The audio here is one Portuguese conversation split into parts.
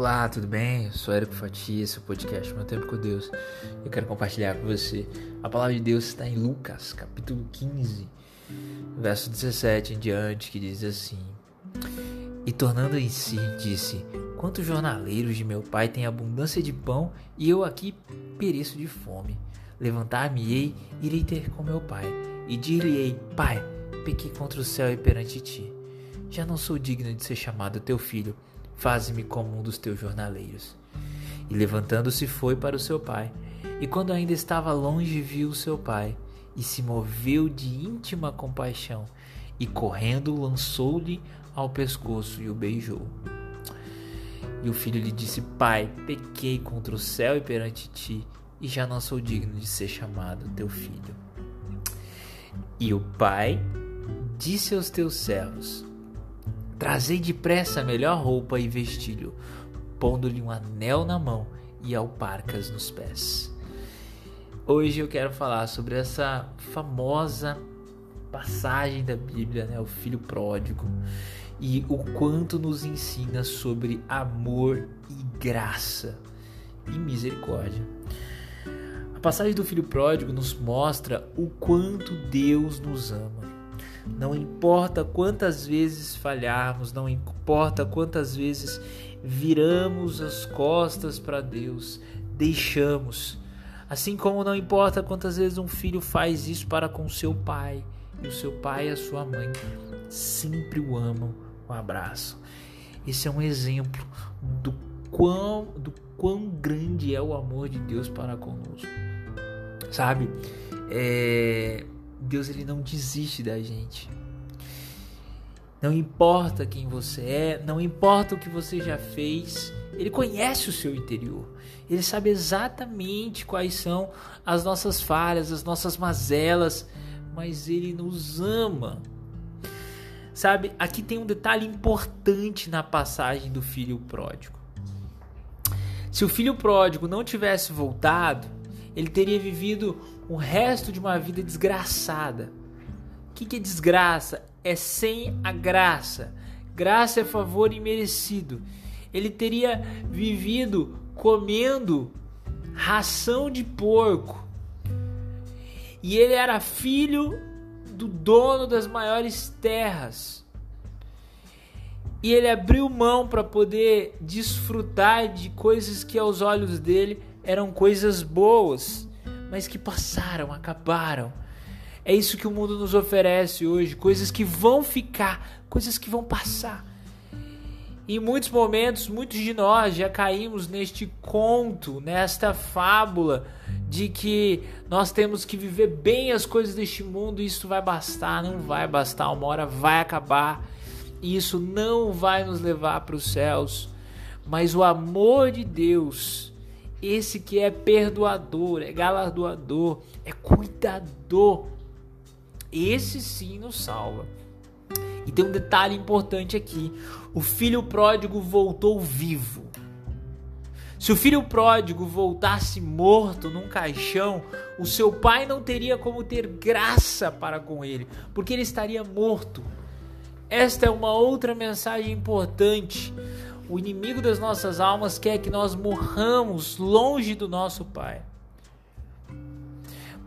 Olá, tudo bem? Eu sou Érico Fatia, esse é o podcast Meu Tempo com Deus. Eu quero compartilhar com você. A palavra de Deus está em Lucas, capítulo 15, verso 17 em diante, que diz assim: E tornando em si, disse: Quantos jornaleiros de meu pai têm abundância de pão e eu aqui pereço de fome? Levantar-me-ei, irei ter com meu pai, e dir-lhe-ei: Pai, pequei contra o céu e perante ti. Já não sou digno de ser chamado teu filho faze-me como um dos teus jornaleiros. E levantando-se foi para o seu pai, e quando ainda estava longe viu seu pai, e se moveu de íntima compaixão, e correndo lançou-lhe ao pescoço e o beijou. E o filho lhe disse: Pai, pequei contra o céu e perante ti, e já não sou digno de ser chamado teu filho. E o pai disse aos teus servos: Trazei depressa a melhor roupa e vestilho, pondo-lhe um anel na mão e alparcas nos pés. Hoje eu quero falar sobre essa famosa passagem da Bíblia, né, o filho pródigo, e o quanto nos ensina sobre amor e graça e misericórdia. A passagem do filho pródigo nos mostra o quanto Deus nos ama não importa quantas vezes falharmos, não importa quantas vezes viramos as costas para Deus, deixamos. Assim como não importa quantas vezes um filho faz isso para com seu pai, e o seu pai e a sua mãe sempre o amam um abraço. Esse é um exemplo do quão, do quão grande é o amor de Deus para conosco. Sabe? É, Deus ele não desiste da gente. Não importa quem você é, não importa o que você já fez, ele conhece o seu interior. Ele sabe exatamente quais são as nossas falhas, as nossas mazelas, mas ele nos ama. Sabe, aqui tem um detalhe importante na passagem do filho pródigo. Se o filho pródigo não tivesse voltado, ele teria vivido o resto de uma vida desgraçada. O que, que é desgraça? É sem a graça. Graça é favor imerecido. Ele teria vivido comendo ração de porco. E ele era filho do dono das maiores terras. E ele abriu mão para poder desfrutar de coisas que aos olhos dele eram coisas boas mas que passaram, acabaram. É isso que o mundo nos oferece hoje, coisas que vão ficar, coisas que vão passar. Em muitos momentos, muitos de nós já caímos neste conto, nesta fábula de que nós temos que viver bem as coisas deste mundo e isso vai bastar, não vai bastar, uma hora vai acabar. E isso não vai nos levar para os céus. Mas o amor de Deus esse que é perdoador, é galardoador, é cuidador. Esse sim nos salva. E tem um detalhe importante aqui: o filho pródigo voltou vivo. Se o filho pródigo voltasse morto num caixão, o seu pai não teria como ter graça para com ele, porque ele estaria morto. Esta é uma outra mensagem importante. O inimigo das nossas almas quer que nós morramos longe do nosso Pai.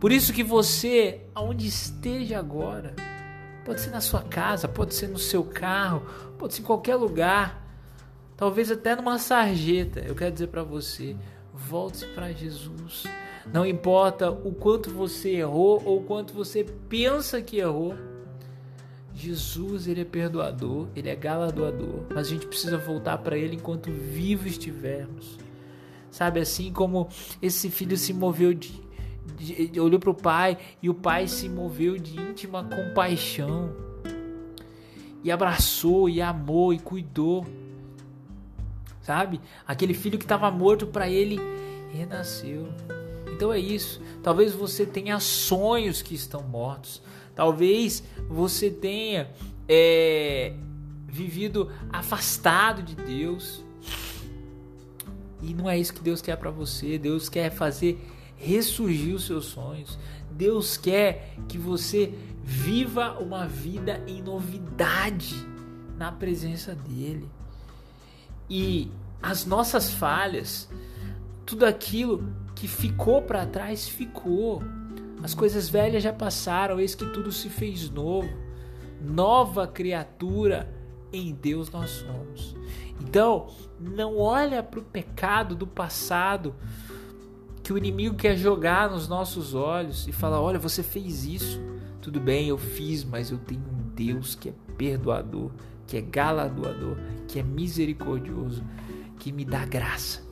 Por isso que você, aonde esteja agora, pode ser na sua casa, pode ser no seu carro, pode ser em qualquer lugar, talvez até numa sarjeta. Eu quero dizer para você, volte para Jesus. Não importa o quanto você errou ou o quanto você pensa que errou. Jesus, ele é perdoador, ele é galardoador, mas a gente precisa voltar para ele enquanto vivo estivermos. Sabe assim como esse filho se moveu de, de olhou para o pai e o pai se moveu de íntima compaixão e abraçou e amou e cuidou. Sabe? Aquele filho que estava morto para ele renasceu. Então é isso. Talvez você tenha sonhos que estão mortos. Talvez você tenha é, vivido afastado de Deus. E não é isso que Deus quer para você. Deus quer fazer ressurgir os seus sonhos. Deus quer que você viva uma vida em novidade na presença dele. E as nossas falhas, tudo aquilo que ficou para trás ficou. As coisas velhas já passaram, eis que tudo se fez novo. Nova criatura em Deus nós somos. Então, não olha para o pecado do passado que o inimigo quer jogar nos nossos olhos e fala: "Olha, você fez isso. Tudo bem, eu fiz, mas eu tenho um Deus que é perdoador, que é galardoador, que é misericordioso, que me dá graça."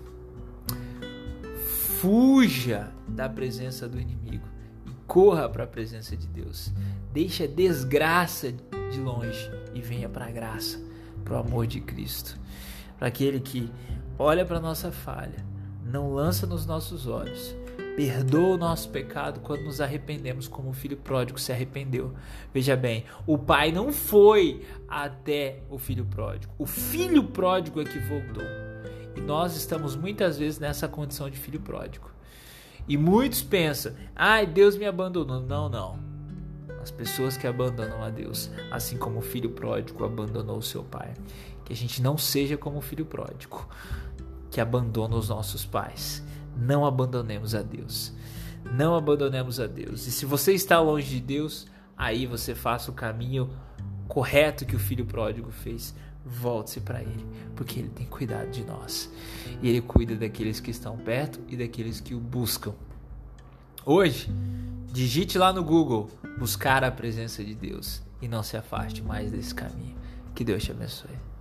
Fuja da presença do inimigo corra para a presença de Deus. Deixe a desgraça de longe e venha para a graça, para o amor de Cristo. Para aquele que olha para nossa falha, não lança nos nossos olhos, perdoa o nosso pecado quando nos arrependemos, como o filho pródigo se arrependeu. Veja bem, o pai não foi até o filho pródigo, o filho pródigo é que voltou. E nós estamos muitas vezes nessa condição de filho pródigo. E muitos pensam: ai, Deus me abandonou. Não, não. As pessoas que abandonam a Deus, assim como o filho pródigo abandonou o seu pai. Que a gente não seja como o filho pródigo, que abandona os nossos pais. Não abandonemos a Deus. Não abandonemos a Deus. E se você está longe de Deus, aí você faça o caminho correto que o filho pródigo fez volte-se para Ele, porque Ele tem cuidado de nós. E Ele cuida daqueles que estão perto e daqueles que o buscam. Hoje, digite lá no Google buscar a presença de Deus e não se afaste mais desse caminho. Que Deus te abençoe.